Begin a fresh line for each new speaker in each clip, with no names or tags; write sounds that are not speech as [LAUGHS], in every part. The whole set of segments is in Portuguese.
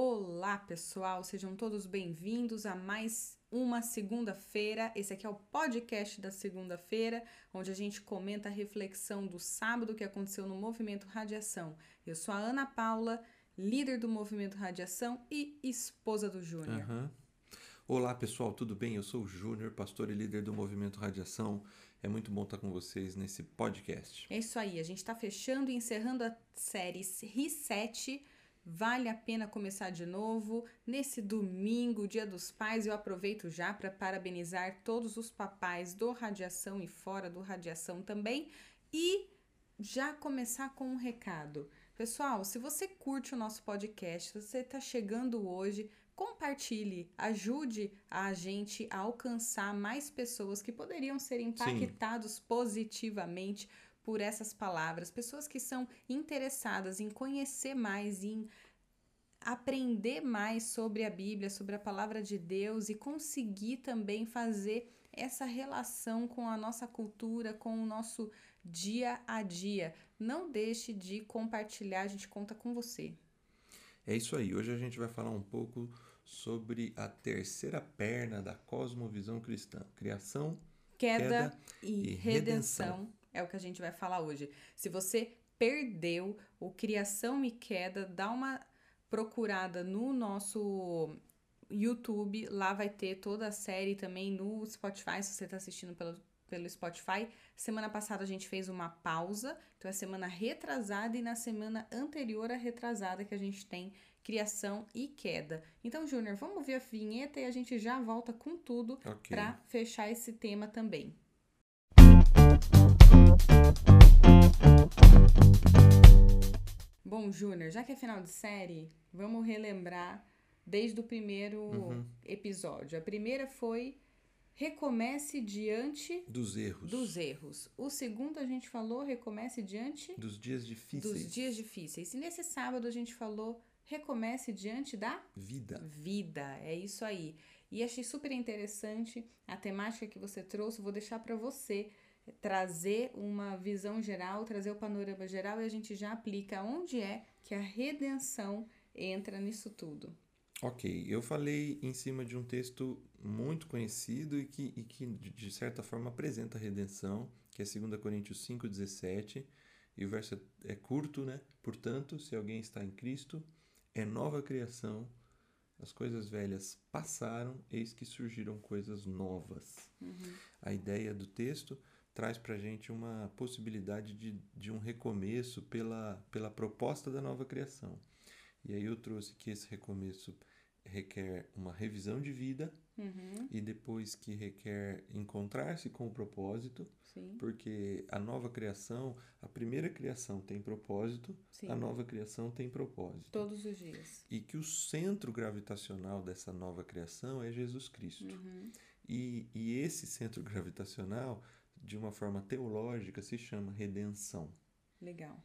Olá, pessoal, sejam todos bem-vindos a mais uma segunda-feira. Esse aqui é o podcast da segunda-feira, onde a gente comenta a reflexão do sábado que aconteceu no Movimento Radiação. Eu sou a Ana Paula, líder do Movimento Radiação e esposa do Júnior.
Aham. Olá pessoal, tudo bem? Eu sou o Júnior, pastor e líder do Movimento Radiação. É muito bom estar com vocês nesse podcast.
É isso aí, a gente está fechando e encerrando a série Reset. Vale a pena começar de novo. Nesse domingo, Dia dos Pais, eu aproveito já para parabenizar todos os papais do Radiação e fora do Radiação também. E já começar com um recado. Pessoal, se você curte o nosso podcast, se você está chegando hoje, compartilhe, ajude a gente a alcançar mais pessoas que poderiam ser impactados positivamente por essas palavras, pessoas que são interessadas em conhecer mais, em aprender mais sobre a Bíblia, sobre a palavra de Deus e conseguir também fazer essa relação com a nossa cultura, com o nosso dia a dia. Não deixe de compartilhar, a gente conta com você.
É isso aí. Hoje a gente vai falar um pouco sobre a terceira perna da cosmovisão cristã: criação,
Queda,
Queda
e,
e
redenção.
redenção.
É o que a gente vai falar hoje. Se você perdeu o Criação e Queda, dá uma procurada no nosso YouTube, lá vai ter toda a série também no Spotify, se você está assistindo pelo, pelo Spotify. Semana passada a gente fez uma pausa, então é semana retrasada e na semana anterior a retrasada que a gente tem criação e queda. Então, Júnior, vamos ver a vinheta e a gente já volta com tudo
Ok.
para fechar esse tema também. Bom, Júnior, já que é final de série, vamos relembrar desde o primeiro
Uhum.
episódio. A primeira foi recomece diante
Dos erros.
dos erros. O segundo a gente falou recomece diante
Dos dias difíceis.
dos dias difíceis. E nesse sábado a gente falou recomece diante da
Vida.
vida. É isso aí. E achei super interessante a temática que você trouxe. Vou deixar para você trazer uma visão geral, trazer o panorama geral e a gente já aplica onde é que a redenção entra nisso tudo.
Ok, eu falei em cima de um texto muito conhecido e que, e que de certa forma apresenta a redenção, que é 2 Coríntios 5,17, e o verso é, é curto, né? Portanto, se alguém está em Cristo, é nova criação, as coisas velhas passaram, eis que surgiram coisas novas. A ideia do texto traz para a gente uma possibilidade de, de um recomeço pela, pela proposta da nova criação. E aí eu trouxe que esse recomeço requer uma revisão de vida
Uhum,
e depois que requer encontrar-se com o propósito,
sim,
porque a nova criação, a primeira criação tem propósito,
sim.
a nova criação tem propósito.
Todos os dias.
E que o centro gravitacional dessa nova criação é Jesus Cristo.
Uhum,
E, e esse centro gravitacional, de uma forma teológica, se chama redenção.
legal.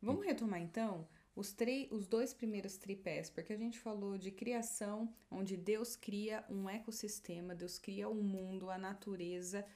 Vamos retomar então os, os dois primeiros tripés, porque a gente falou de criação, onde Deus cria um ecossistema, Deus cria o mundo, a natureza,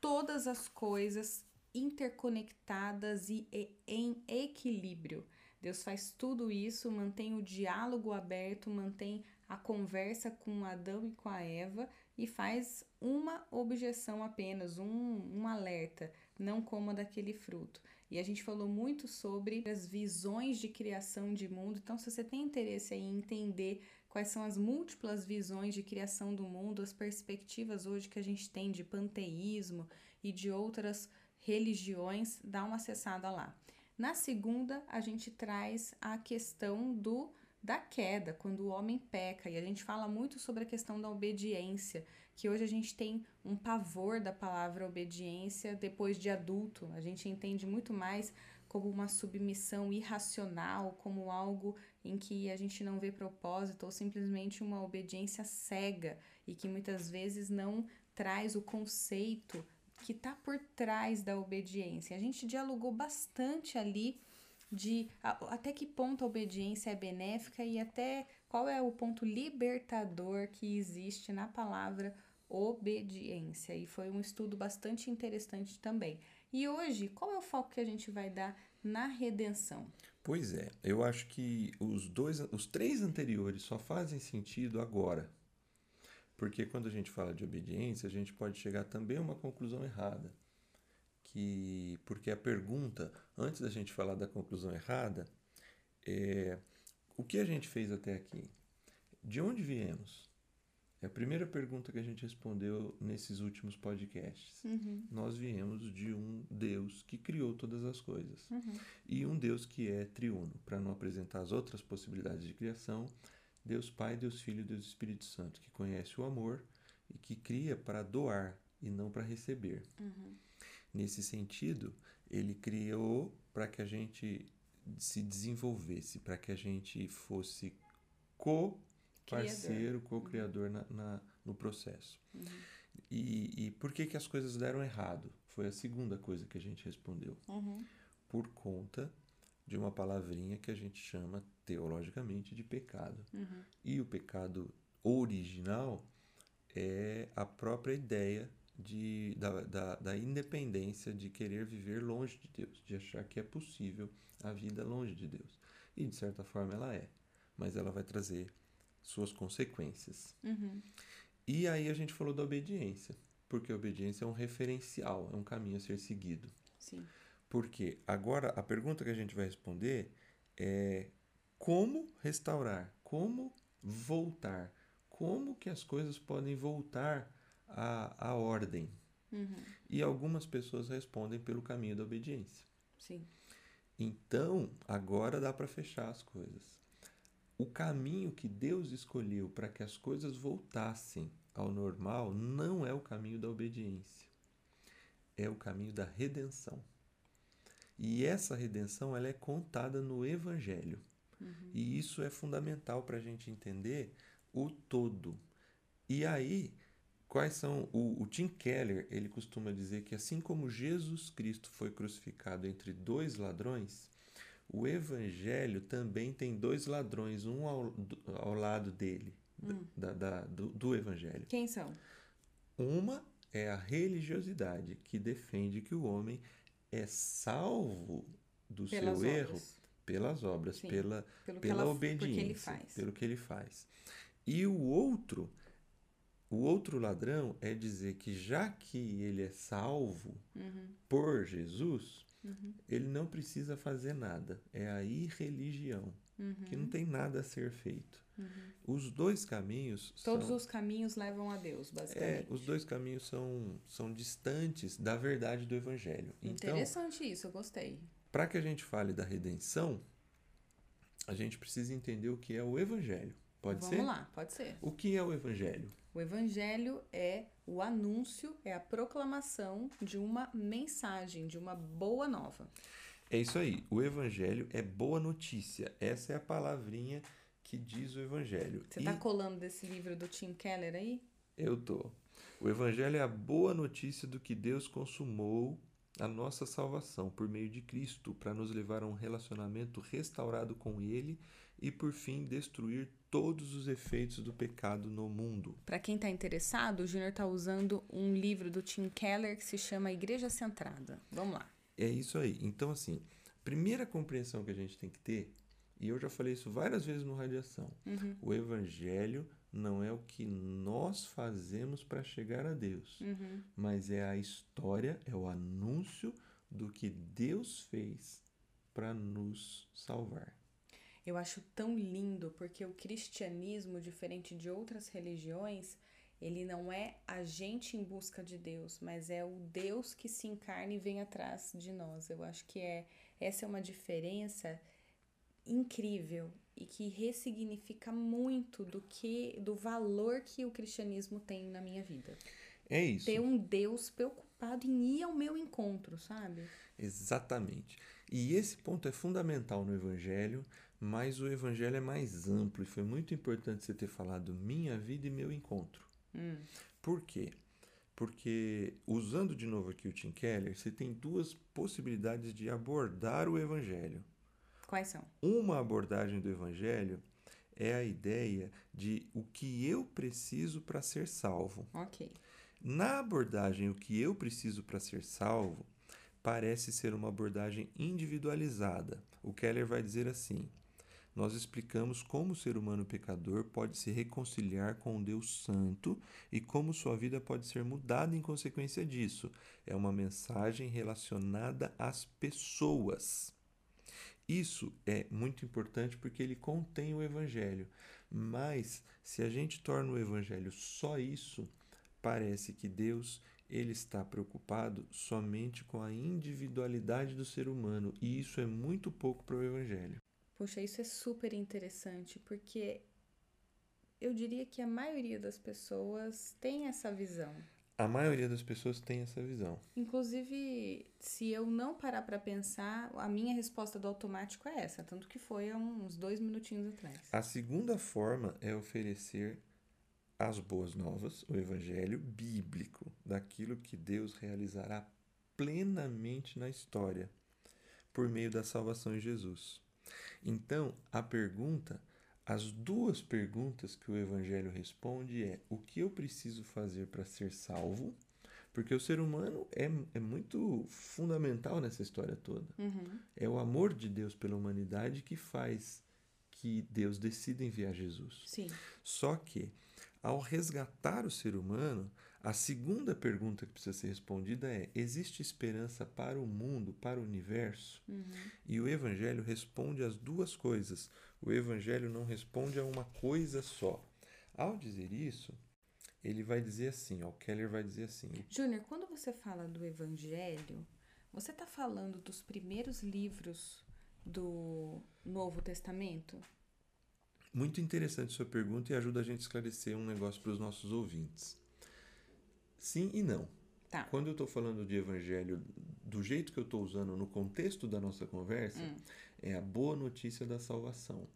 todas as coisas interconectadas e, e em equilíbrio. Deus faz tudo isso, mantém o diálogo aberto, mantém a conversa com Adão e com a Eva e faz uma objeção apenas, um, um alerta, não coma daquele fruto. E a gente falou muito sobre as visões de criação de mundo. Então, se você tem interesse em entender quais são as múltiplas visões de criação do mundo, as perspectivas hoje que a gente tem de panteísmo e de outras religiões, dá uma acessada lá. Na segunda, a gente traz a questão do da queda, quando o homem peca, e a gente fala muito sobre a questão da obediência, que hoje a gente tem um pavor da palavra obediência depois de adulto. A gente entende muito mais como uma submissão irracional, como algo em que a gente não vê propósito ou simplesmente uma obediência cega e que muitas vezes não traz o conceito que está por trás da obediência. A gente dialogou bastante ali de até que ponto a obediência é benéfica e até qual é o ponto libertador que existe na palavra obediência. E foi um estudo bastante interessante também. E hoje, qual é o foco que a gente vai dar na redenção?
Pois é, eu acho que os dois, os três anteriores só fazem sentido agora. Porque quando a gente fala de obediência, a gente pode chegar também a uma conclusão errada. Que porque a pergunta, antes da gente falar da conclusão errada, é o que a gente fez até aqui? De onde viemos? É a primeira pergunta que a gente respondeu nesses últimos podcasts.
Uhum.
Nós viemos de um Deus que criou todas as coisas.
Uhum.
E um Deus que é triuno. Para não apresentar as outras possibilidades de criação, Deus Pai, Deus Filho e Deus Espírito Santo, que conhece o amor e que cria para doar e não para receber.
Uhum.
Nesse sentido, ele criou para que a gente se desenvolvesse, para que a gente fosse co-parceiro, co-criador na, na, no processo.
Uhum.
E, e por que, que as coisas deram errado? Foi a segunda coisa que a gente respondeu.
Uhum.
Por conta de uma palavrinha que a gente chama teologicamente de pecado.
Uhum.
E o pecado original é a própria ideia de, da, da, da, independência de querer viver longe de Deus, de achar que é possível a vida longe de Deus. E de certa forma ela é, mas ela vai trazer suas consequências.
Uhum.
E aí a gente falou da obediência, porque a obediência é um referencial, é um caminho a ser seguido.
Sim.
Porque agora a pergunta que a gente vai responder é como restaurar, como voltar, como que as coisas podem voltar à, à ordem.
Uhum.
E algumas pessoas respondem pelo caminho da obediência.
Sim.
Então, agora dá para fechar as coisas. O caminho que Deus escolheu para que as coisas voltassem ao normal não é o caminho da obediência. É o caminho da redenção. E essa redenção ela é contada no Evangelho.
Uhum.
E isso é fundamental para a gente entender o todo. E aí, quais são. O, o, Tim Keller ele costuma dizer que assim como Jesus Cristo foi crucificado entre dois ladrões, o Evangelho também tem dois ladrões, um ao, ao lado dele,
Hum.
da, da, do, do Evangelho.
Quem são?
Uma é a religiosidade, que defende que o homem é salvo do
Pelas
seu erro
obras.
pelas obras,
Sim.
pela,
Pelo que
pela
ela,
obediência,
porque ele faz.
pelo que ele faz. E o outro, o outro ladrão é dizer que já que ele é salvo
Uhum.
por Jesus,
Uhum.
ele não precisa fazer nada. É a irreligião,
Uhum.
que não tem nada a ser feito.
Uhum.
Os dois caminhos
Todos
são,
os caminhos levam a Deus,
é,
basicamente.
os dois caminhos são, são distantes da verdade do evangelho. Então,
Interessante isso, eu gostei.
para que a gente fale da redenção, a gente precisa entender o que é o evangelho. Pode
Vamos
ser?
lá, pode ser.
O que é o evangelho?
O evangelho é o anúncio, é a proclamação de uma mensagem, de uma boa nova.
É isso aí. O evangelho é boa notícia. Essa é a palavrinha que diz o evangelho.
Você
E
tá colando desse livro do Tim Keller aí?
eu tô. O evangelho é a boa notícia do que Deus consumou a nossa salvação por meio de Cristo para nos levar a um relacionamento restaurado com ele e por fim destruir todos os efeitos do pecado no mundo.
Para quem tá interessado, o Júnior tá usando um livro do Tim Keller que se chama Igreja Centrada. Vamos lá.
É isso aí. Então, assim, primeira compreensão que a gente tem que ter, e eu já falei isso várias vezes no Radiação,
Uhum.
o Evangelho não é o que nós fazemos para chegar a Deus,
Uhum.
mas é a história, é o anúncio do que Deus fez para nos salvar.
Eu acho tão lindo porque o cristianismo, diferente de outras religiões, ele não é a gente em busca de Deus, mas é o Deus que se encarna e vem atrás de nós. Eu acho que é essa é uma diferença incrível e que ressignifica muito do que do valor que o cristianismo tem na minha vida.
É isso.
Ter um Deus preocupado em ir ao meu encontro, sabe?
Exatamente. E esse ponto é fundamental no Evangelho, mas o Evangelho é mais amplo e foi muito importante você ter falado minha vida e meu encontro.
Hum.
Por quê? Porque, usando de novo aqui o Tim Keller, você tem duas possibilidades de abordar o Evangelho.
Quais são?
Uma abordagem do Evangelho é a ideia de o que eu preciso para ser salvo.
Ok.
Na abordagem o que eu preciso para ser salvo, parece ser uma abordagem individualizada. O Keller vai dizer assim: nós explicamos como o ser humano pecador pode se reconciliar com o Deus Santo e como sua vida pode ser mudada em consequência disso. É uma mensagem relacionada às pessoas. Isso é muito importante porque ele contém o Evangelho. Mas se a gente torna o Evangelho só isso, parece que Deus ele está preocupado somente com a individualidade do ser humano e isso é muito pouco para o Evangelho.
Puxa, isso é super interessante, porque eu diria que a maioria das pessoas tem essa visão.
A maioria das pessoas tem essa visão.
Inclusive, se eu não parar para pensar, a minha resposta do automático é essa, tanto que foi há uns dois minutinhos atrás.
A segunda forma é oferecer as boas novas, o evangelho bíblico, daquilo que Deus realizará plenamente na história, por meio da salvação em Jesus. Então, a pergunta, as duas perguntas que o Evangelho responde é: o que eu preciso fazer para ser salvo? Porque o ser humano é, é muito fundamental nessa história toda.
Uhum.
É o amor de Deus pela humanidade que faz que Deus decida enviar Jesus.
Sim.
Só que, ao resgatar o ser humano, a segunda pergunta que precisa ser respondida é: existe esperança para o mundo, para o universo?
Uhum.
E o Evangelho responde às duas coisas. O Evangelho não responde a uma coisa só. Ao dizer isso, ele vai dizer assim: ó, o Keller vai dizer assim.
Júnior, quando você fala do Evangelho, você está falando dos primeiros livros do Novo Testamento?
Muito interessante sua pergunta e ajuda a gente a esclarecer um negócio para os nossos ouvintes. Sim e não.
Tá.
Quando eu estou falando de evangelho do jeito que eu estou usando no contexto da nossa conversa,
Hum.
é a boa notícia da salvação.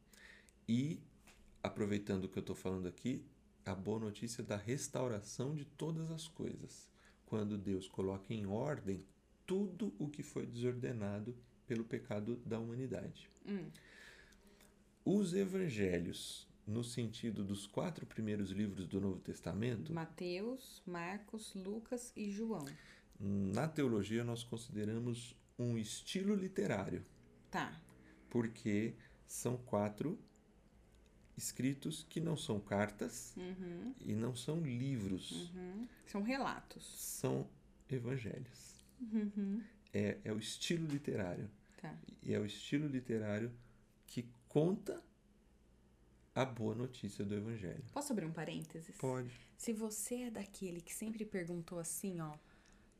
E, aproveitando o que eu estou falando aqui, a boa notícia da restauração de todas as coisas. Quando Deus coloca em ordem tudo o que foi desordenado pelo pecado da humanidade.
Hum.
Os evangelhos, no sentido dos quatro primeiros livros do Novo Testamento,
Mateus, Marcos, Lucas e João.
na teologia nós consideramos um estilo literário,
Tá.
porque são quatro escritos que não são cartas
Uhum.
e não são livros,
Uhum. São relatos.
são evangelhos.
Uhum.
É, é o estilo literário.
Tá.
E é o estilo literário que conta a boa notícia do evangelho.
Posso abrir um parênteses?
Pode.
Se você é daquele que sempre perguntou assim, ó,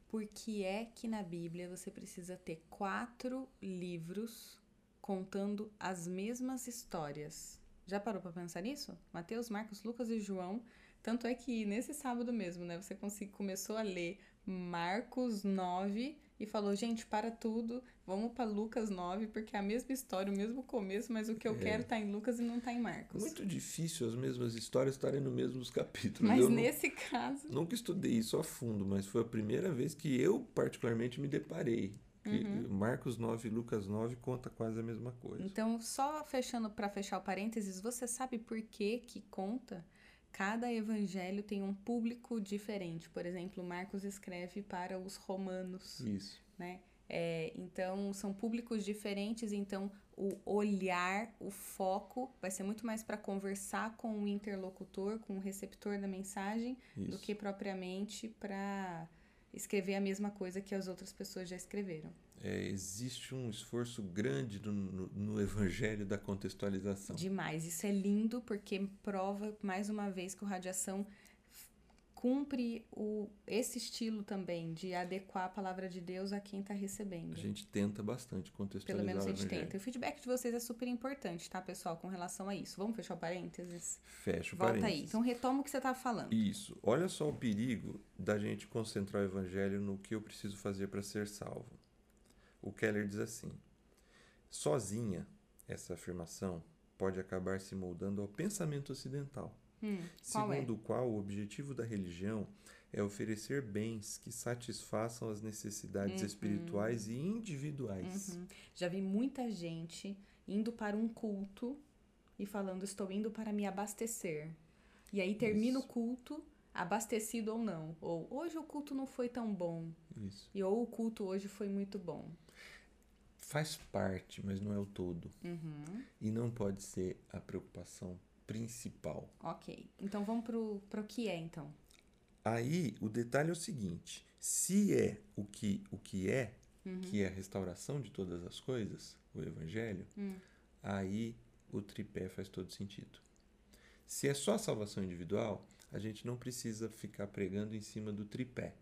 por que é que na Bíblia você precisa ter quatro livros contando as mesmas histórias? Já parou pra pensar nisso? Mateus, Marcos, Lucas e João. Tanto é que nesse sábado mesmo, né, você começou a ler Marcos 9 e falou, gente, para tudo, vamos para Lucas 9, porque é a mesma história, o mesmo começo, mas o que eu
É.
quero tá em Lucas e não tá em Marcos.
Muito difícil as mesmas histórias estarem no mesmos capítulos.
mas
eu
nesse caso,
nunca estudei isso a fundo, mas foi a primeira vez que eu particularmente me deparei.
Uhum.
Marcos 9 e Lucas 9 conta quase a mesma coisa.
Então, só fechando para fechar o parênteses, você sabe por que que conta? Cada evangelho tem um público diferente. Por exemplo, Marcos escreve para os romanos,
Isso.
né? É, então, são públicos diferentes, então o olhar, o foco vai ser muito mais para conversar com o interlocutor, com o receptor da mensagem, do
Isso.
que propriamente para escrever a mesma coisa que as outras pessoas já escreveram.
É, existe um esforço grande no, no- no evangelho da contextualização.
Demais. Isso é lindo porque prova mais uma vez que o Radiação cumpre o, esse estilo também de adequar a palavra de Deus a quem está recebendo.
A gente tenta bastante
Pelo
contextualizar
menos a gente
evangelho.
tenta. E o feedback de vocês é super importante, tá, pessoal, com relação a isso. Vamos fechar o parênteses?
Fecha o
Volta aí.
parênteses.
Então retoma o que você estava falando.
Isso. Olha só o perigo da gente concentrar o evangelho no que eu preciso fazer para ser salvo. O Keller diz assim: sozinha, essa afirmação pode acabar se moldando ao pensamento ocidental,
Hum, é?
segundo o qual o objetivo da religião é oferecer bens que satisfaçam as necessidades
Uhum.
espirituais e individuais.
Uhum. Já vi muita gente indo para um culto e falando, estou indo para me abastecer. E aí termina
Isso.
o culto, abastecido ou não. Ou hoje o culto não foi tão bom.
Isso.
E ou o culto hoje foi muito bom.
Faz parte, mas não é o todo.
Uhum.
E não pode ser a preocupação principal.
Ok. Então vamos pro, pro que é, então.
Aí o detalhe é o seguinte: se é o que, o que é, que é a restauração de todas as coisas, o Evangelho, aí o tripé faz todo sentido. Se é só a salvação individual, a gente não precisa ficar pregando em cima do tripé.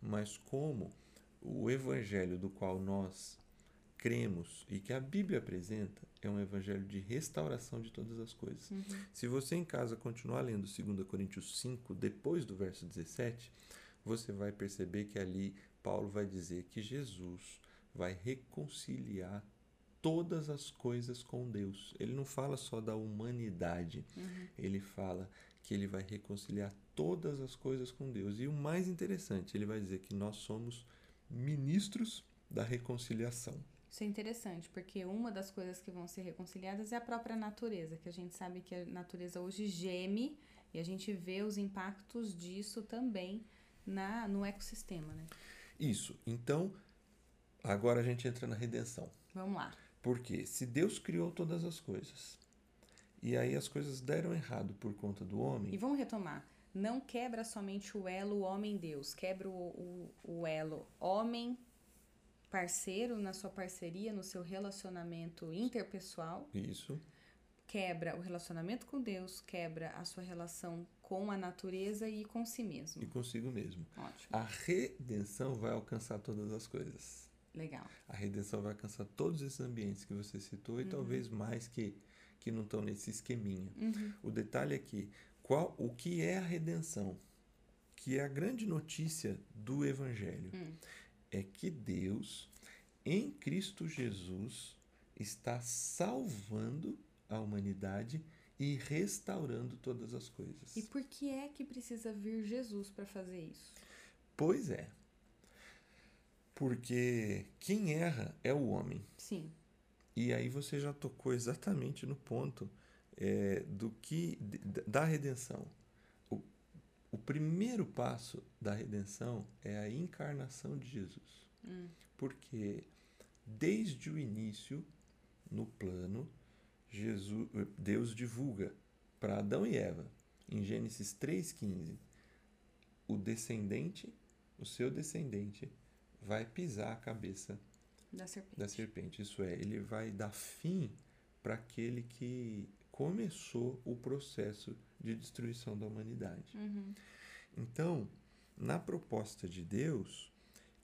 Mas como o Evangelho do qual nós cremos e que a Bíblia apresenta é um evangelho de restauração de todas as coisas. Se você em casa continuar lendo 2 Coríntios 5, depois do verso 17, você vai perceber que ali Paulo vai dizer que Jesus vai reconciliar todas as coisas com Deus. Ele não fala só da humanidade, ele fala que ele vai reconciliar todas as coisas com Deus. E o mais interessante, ele vai dizer que nós somos ministros da reconciliação.
Isso é interessante, porque uma das coisas que vão ser reconciliadas é a própria natureza, que a gente sabe que a natureza hoje geme e a gente vê os impactos disso também na, no ecossistema, né?
Isso. Então, agora a gente entra na redenção.
Vamos lá.
Porque se Deus criou todas as coisas e aí as coisas deram errado por conta do
E
homem,
vamos retomar. Não quebra somente o elo homem-deus, quebra o, o, o elo homem parceiro na sua parceria, no seu relacionamento interpessoal,
isso,
quebra o relacionamento com Deus, quebra a sua relação com a natureza e com si mesmo.
e consigo mesmo.
Ótimo.
A redenção vai alcançar todas as coisas.
Legal.
A redenção vai alcançar todos esses ambientes que você citou e talvez mais que, que não estão nesse esqueminha. O detalhe é que qual, o que é a redenção? Que é a grande notícia do Evangelho. É que Deus, em Cristo Jesus, está salvando a humanidade e restaurando todas as coisas.
E por que é que precisa vir Jesus para fazer isso?
Pois é. Porque quem erra é o homem.
Sim.
E aí você já tocou exatamente no ponto é, do que da redenção. Primeiro passo da redenção é a encarnação de Jesus. Porque desde o início, no plano, Jesus, Deus divulga para Adão e Eva, em Gênesis 3,15, o descendente, o seu descendente, vai pisar a cabeça
Da serpente.
da serpente. Isso é, ele vai dar fim para aquele que começou o processo de destruição da humanidade.
Uhum.
Então, na proposta de Deus,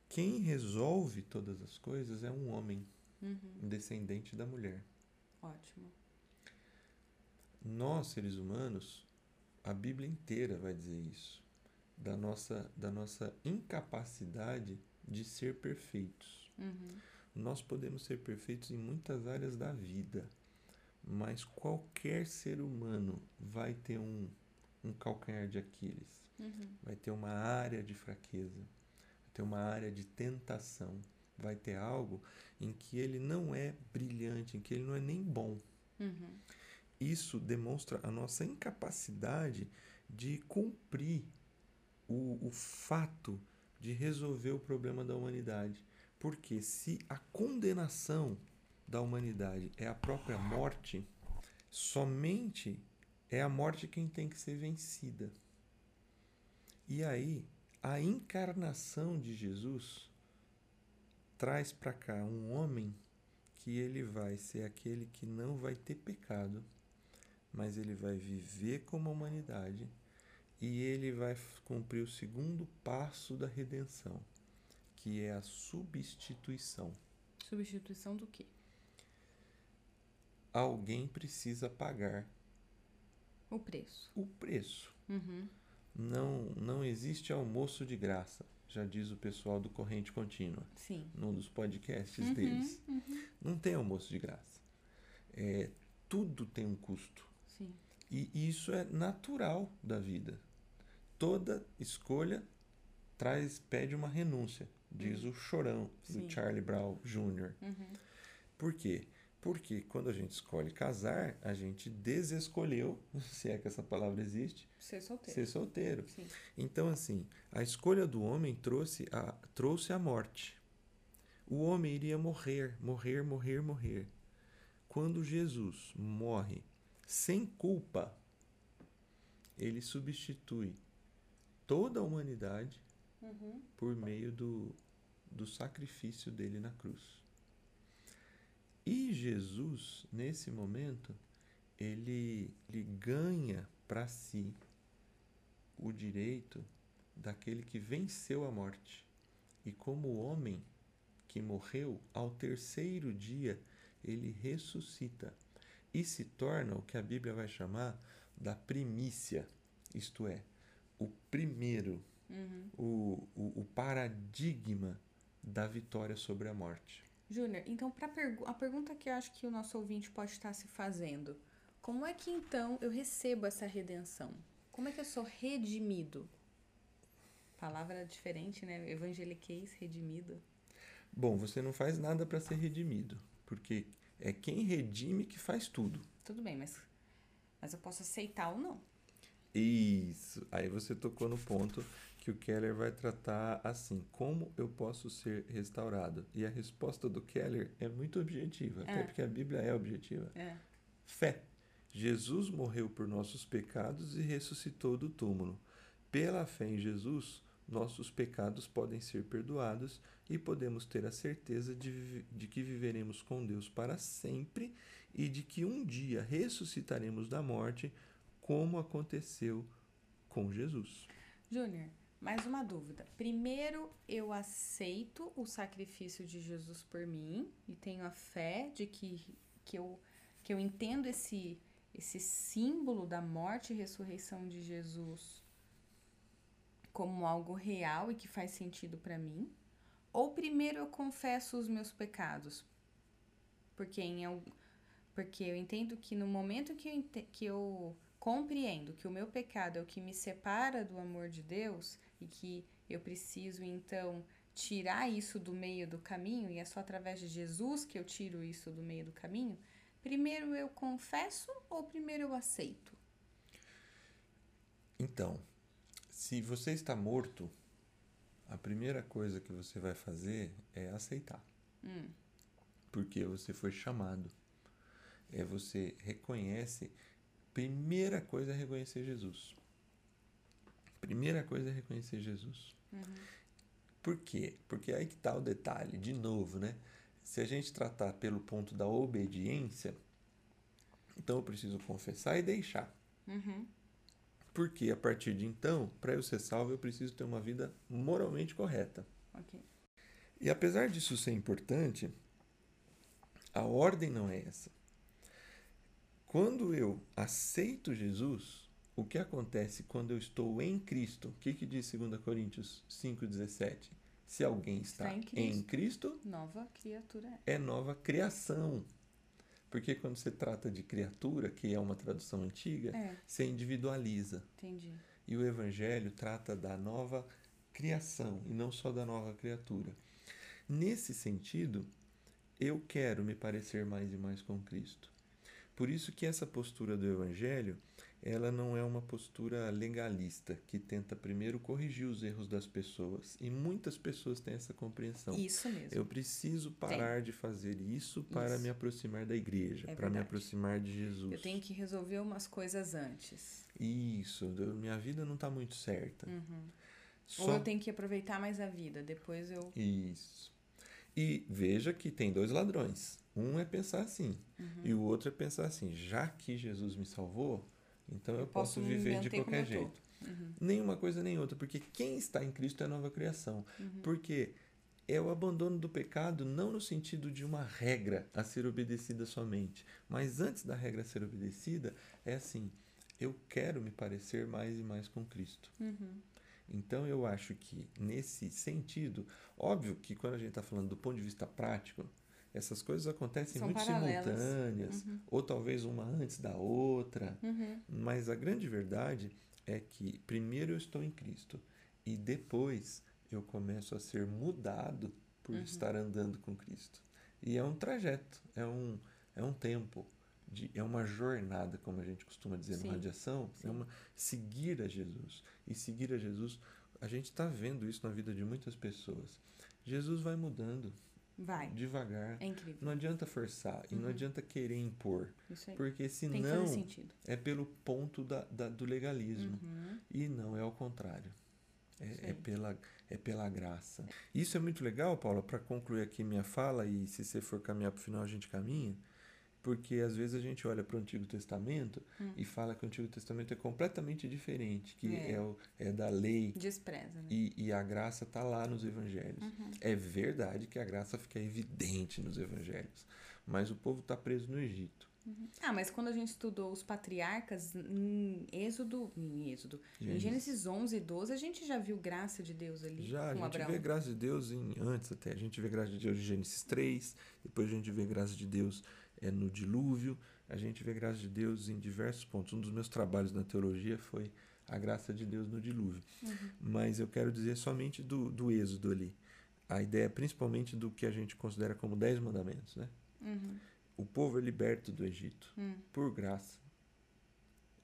quem resolve todas as coisas é um homem, um descendente da mulher.
Ótimo.
Nós, seres humanos, a Bíblia inteira vai dizer isso, da nossa, da nossa incapacidade de ser perfeitos.
Uhum.
Nós podemos ser perfeitos em muitas áreas da vida, mas qualquer ser humano vai ter um, um calcanhar de Aquiles,
Uhum.
vai ter uma área de fraqueza, vai ter uma área de tentação, vai ter algo em que ele não é brilhante, em que ele não é nem bom.
Uhum.
Isso demonstra a nossa incapacidade de cumprir o, o fato de resolver o problema da humanidade. Porque se a condenação da humanidade é a própria morte, somente é a morte quem tem que ser vencida. E aí, a encarnação de Jesus traz para cá um homem que ele vai ser aquele que não vai ter pecado, mas ele vai viver como a humanidade e ele vai cumprir o segundo passo da redenção, que é a substituição.
Substituição do quê?
Alguém precisa pagar
O preço.
o preço.
Uhum.
Não, não existe almoço de graça, já diz o pessoal do Corrente Contínua.
Sim.
num dos podcasts
Uhum,
deles. Não tem almoço de graça. É, tudo tem um custo.
Sim.
E isso é natural da vida. Toda escolha traz pede uma renúncia, diz o chorão
Sim.
do Charlie Brown Jr.
Uhum.
Por quê? Porque quando a gente escolhe casar, a gente desescolheu, [LAUGHS] se é que essa palavra existe,
Ser solteiro.
ser solteiro.
Sim.
Então, assim, a escolha do homem trouxe a, trouxe a morte. O homem iria morrer, morrer, morrer, morrer. Quando Jesus morre sem culpa, ele substitui toda a humanidade
Uhum.
por meio do, do sacrifício dele na cruz. E Jesus, nesse momento, ele, ele ganha para si o direito daquele que venceu a morte. E como homem que morreu, ao terceiro dia ele ressuscita e se torna o que a Bíblia vai chamar da primícia, isto é, o primeiro,
Uhum.
o, o, o paradigma da vitória sobre a morte.
Júnior, então pra pergu a pergunta que eu acho que o nosso ouvinte pode estar se fazendo, como é que então eu recebo essa redenção? Como é que eu sou redimido? Palavra diferente, né? Evangeliquez, redimido.
Bom, você não faz nada para ser redimido, porque é quem redime que faz tudo.
Tudo bem, mas, mas eu posso aceitar ou não.
Isso. Aí você tocou no ponto que o Keller vai tratar assim: como eu posso ser restaurado? E a resposta do Keller é muito objetiva, até
É.
porque a Bíblia é objetiva.
É.
Fé. Jesus morreu por nossos pecados e ressuscitou do túmulo. Pela fé em Jesus, nossos pecados podem ser perdoados e podemos ter a certeza de, de que viveremos com Deus para sempre e de que um dia ressuscitaremos da morte, como aconteceu com Jesus.
Júnior, mais uma dúvida. Primeiro, eu aceito o sacrifício de Jesus por mim e tenho a fé de que, que, eu, que eu entendo esse, esse símbolo da morte e ressurreição de Jesus como algo real e que faz sentido para mim. Ou primeiro eu confesso os meus pecados? Porque, em, porque eu entendo que no momento que eu, que eu compreendo que o meu pecado é o que me separa do amor de Deus e que eu preciso então tirar isso do meio do caminho e é só através de Jesus que eu tiro isso do meio do caminho, primeiro eu confesso ou primeiro eu aceito?
Então, se você está morto, a primeira coisa que você vai fazer é aceitar.
Hum,
porque você foi chamado. É você reconhece. Primeira coisa é reconhecer Jesus. Primeira coisa é reconhecer Jesus. Por quê? Porque aí que está o detalhe, de novo, né? Se a gente tratar pelo ponto da obediência, então eu preciso confessar e deixar.
uhum,
Porque a partir de então, para eu ser salvo, eu preciso ter uma vida moralmente correta.
ok.
E apesar disso ser importante, a ordem não é essa. Quando eu aceito Jesus, o que acontece quando eu estou em Cristo? O que, que diz 2 Coríntios 5,17? Se alguém está,
Está em
em
Cristo.
Cristo,
Nova criatura é.
é nova criação. Porque quando você trata de criatura, que é uma tradução antiga,
É,
você individualiza.
entendi.
E o Evangelho trata da nova criação e não só da nova criatura. Nesse sentido, eu quero me parecer mais e mais com Cristo. Por isso que essa postura do Evangelho, ela não é uma postura legalista, que tenta primeiro corrigir os erros das pessoas. E muitas pessoas têm essa compreensão.
Isso mesmo.
Eu preciso parar de fazer isso para
Isso.
me aproximar da igreja,
É
para me aproximar de Jesus.
Eu tenho que resolver umas coisas antes.
Isso, minha vida não está muito certa.
Uhum.
Só
Ou eu tenho que aproveitar mais a vida. Depois eu.
Isso. E veja que tem dois ladrões. Um é pensar assim,
Uhum.
e o outro é pensar assim: já que Jesus me salvou, então eu,
Eu
posso,
posso
viver de qualquer jeito.
Uhum.
Nenhuma coisa nem outra, porque quem está em Cristo é nova criação.
Uhum.
Porque é o abandono do pecado não no sentido de uma regra a ser obedecida somente, mas antes da regra ser obedecida, é assim: eu quero me parecer mais e mais com Cristo.
Uhum.
Então eu acho que nesse sentido, óbvio que quando a gente está falando do ponto de vista prático, essas coisas acontecem
São
muito
paralelas.
simultâneas,
Uhum.
ou talvez uma antes da outra,
Uhum.
mas a grande verdade é que primeiro eu estou em Cristo e depois eu começo a ser mudado por
Uhum.
estar andando com Cristo. E é um trajeto, é um é um tempo. De, é uma jornada, como a gente costuma dizer
Sim,
no radiação,
sim.
é uma seguir a Jesus. E seguir a Jesus, a gente está vendo isso na vida de muitas pessoas. Jesus vai mudando
Vai.
devagar.
É incrível.
Não adianta forçar e não adianta querer impor,
Isso aí.
porque senão é pelo ponto da, da- do legalismo.
Uhum.
E não é ao contrário. É, é pela, é pela graça. Isso é muito legal, Paula, para concluir aqui minha fala, e se você for caminhar para o final, a gente caminha, porque às vezes a gente olha para o Antigo Testamento e fala que o Antigo Testamento é completamente diferente, que
Hum. É.
é, o, é da lei
Despreza, né?
e, e a graça está lá nos evangelhos.
Uhum.
É verdade que a graça fica evidente nos evangelhos, mas o povo está preso no Egito.
Ah, mas quando a gente estudou os patriarcas, em Êxodo, em Êxodo, em
Gênesis.
Gênesis 11 e 12, a gente já viu graça de Deus ali
Já, a
com
gente
Abraão.
vê graça de Deus em, antes até. A gente vê graça de Deus em Gênesis 3, depois a gente vê graça de Deus é, no dilúvio, a gente vê graça de Deus em diversos pontos. Um dos meus trabalhos na teologia foi a graça de Deus no dilúvio. Mas eu quero dizer somente do, do êxodo ali. A ideia principalmente do que a gente considera como dez mandamentos, né?
Uhum.
O povo é liberto do Egito
Hum.
por graça.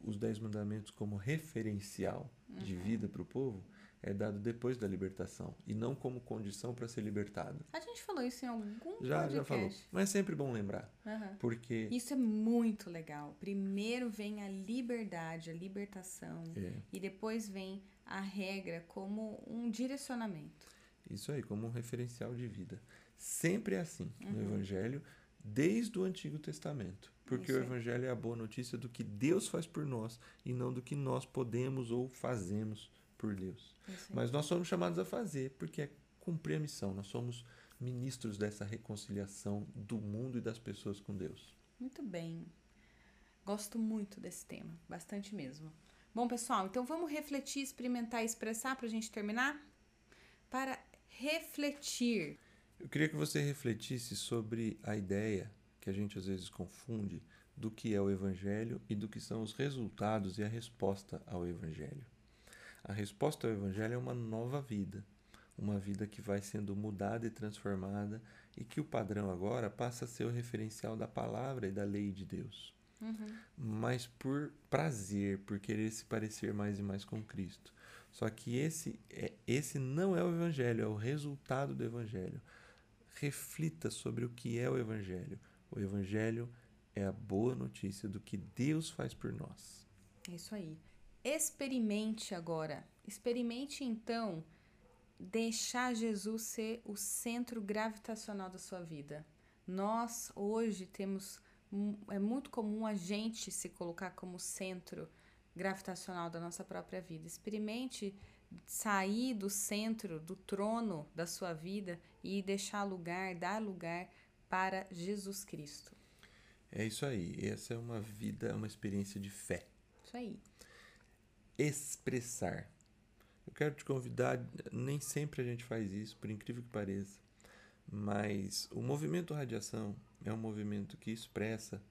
Os dez mandamentos como referencial de
Uhum.
vida para o povo é dado depois da libertação e não como condição para ser libertado.
A gente falou isso em algum
Já,
podcast.
já falou. Mas é sempre bom lembrar,
Aham.
porque
Isso é muito legal. Primeiro vem a liberdade, a libertação,
é
e depois vem a regra como um direcionamento.
isso aí, como um referencial de vida. Sempre é assim no
Uhum.
Evangelho, desde o Antigo Testamento. Porque
Isso
o. Evangelho é a boa notícia do que Deus faz por nós e não do que nós podemos ou fazemos por Deus. Mas nós somos chamados a fazer, porque é cumprir a missão. Nós somos ministros dessa reconciliação do mundo e das pessoas com Deus.
Muito bem. Gosto muito desse tema, bastante mesmo. Bom, pessoal, então vamos refletir, experimentar e expressar para a gente terminar? Para refletir.
Eu queria que você refletisse sobre a ideia que a gente às vezes confunde do que é o Evangelho e do que são os resultados e a resposta ao Evangelho. A resposta ao Evangelho é uma nova vida, uma vida que vai sendo mudada e transformada e que o padrão agora passa a ser o referencial da palavra e da lei de Deus. Mas por prazer, por querer se parecer mais e mais com Cristo. Só que esse, é, esse não é o Evangelho, é o resultado do Evangelho. Reflita sobre o que é o Evangelho. O Evangelho é a boa notícia do que Deus faz por nós.
É isso aí. Experimente agora. Experimente então deixar Jesus ser o centro gravitacional da sua vida. Nós hoje temos é muito comum a gente se colocar como centro gravitacional da nossa própria vida. Experimente sair do centro, do trono da sua vida e deixar lugar, dar lugar para Jesus Cristo.
É isso aí. Essa é uma vida, uma experiência de fé.
Isso aí.
Expressar. Eu quero te convidar, nem sempre a gente faz isso, por incrível que pareça, mas o movimento radiação é um movimento que expressa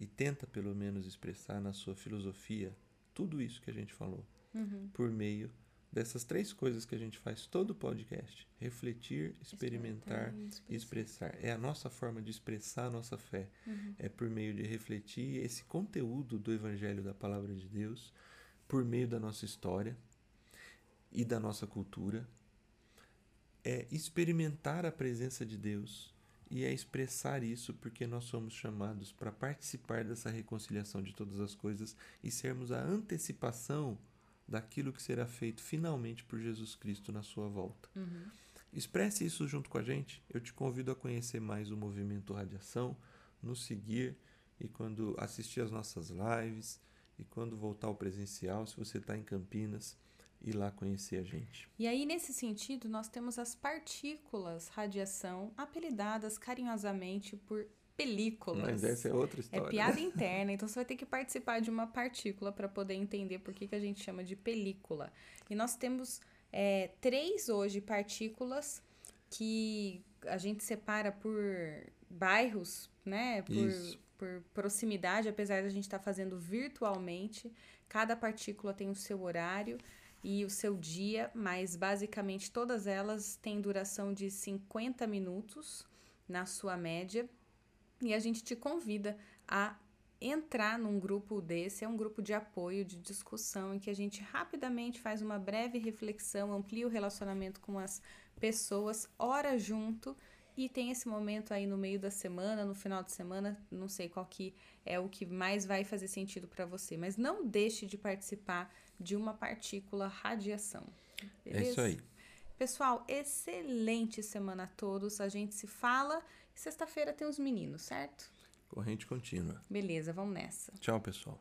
e tenta pelo menos expressar na sua filosofia tudo isso que a gente falou,
Uhum.
por meio dessas três coisas que a gente faz todo o podcast: refletir, experimentar e expressar. É a nossa forma de expressar a nossa fé.
Uhum.
É por meio de refletir esse conteúdo do Evangelho da Palavra de Deus, por meio da nossa história e da nossa cultura. É experimentar a presença de Deus e é expressar isso porque nós somos chamados para participar dessa reconciliação de todas as coisas e sermos a antecipação daquilo que será feito finalmente por Jesus Cristo na sua volta.
Uhum.
Expresse isso junto com a gente. Eu te convido a conhecer mais o movimento Radiação, nos seguir e quando assistir às nossas lives e quando voltar ao presencial, se você está em Campinas, ir lá conhecer a gente.
E aí, nesse sentido, nós temos as partículas radiação, apelidadas carinhosamente por películas.
Mas essa é outra
É
história.
piada [LAUGHS] interna, então você vai ter que participar de uma partícula para poder entender por que, que a gente chama de película. E nós temos é, três hoje partículas que a gente separa por bairros, né? Por,
Isso.
Por proximidade, apesar de a gente estar fazendo virtualmente. Cada partícula tem o seu horário e o seu dia, mas basicamente todas elas têm duração de 50 minutos na sua média. E a gente te convida a entrar num grupo desse, é um grupo de apoio, de discussão, em que a gente rapidamente faz uma breve reflexão, amplia o relacionamento com as pessoas, ora junto e tem esse momento aí no meio da semana, no final de semana, não sei qual que é o que mais vai fazer sentido para você, mas não deixe de participar de uma partícula radiação.
Beleza? É isso aí.
Pessoal, excelente semana a todos. A gente se fala. Sexta-feira tem os meninos, certo?
Corrente contínua.
Beleza, vamos nessa.
Tchau, pessoal.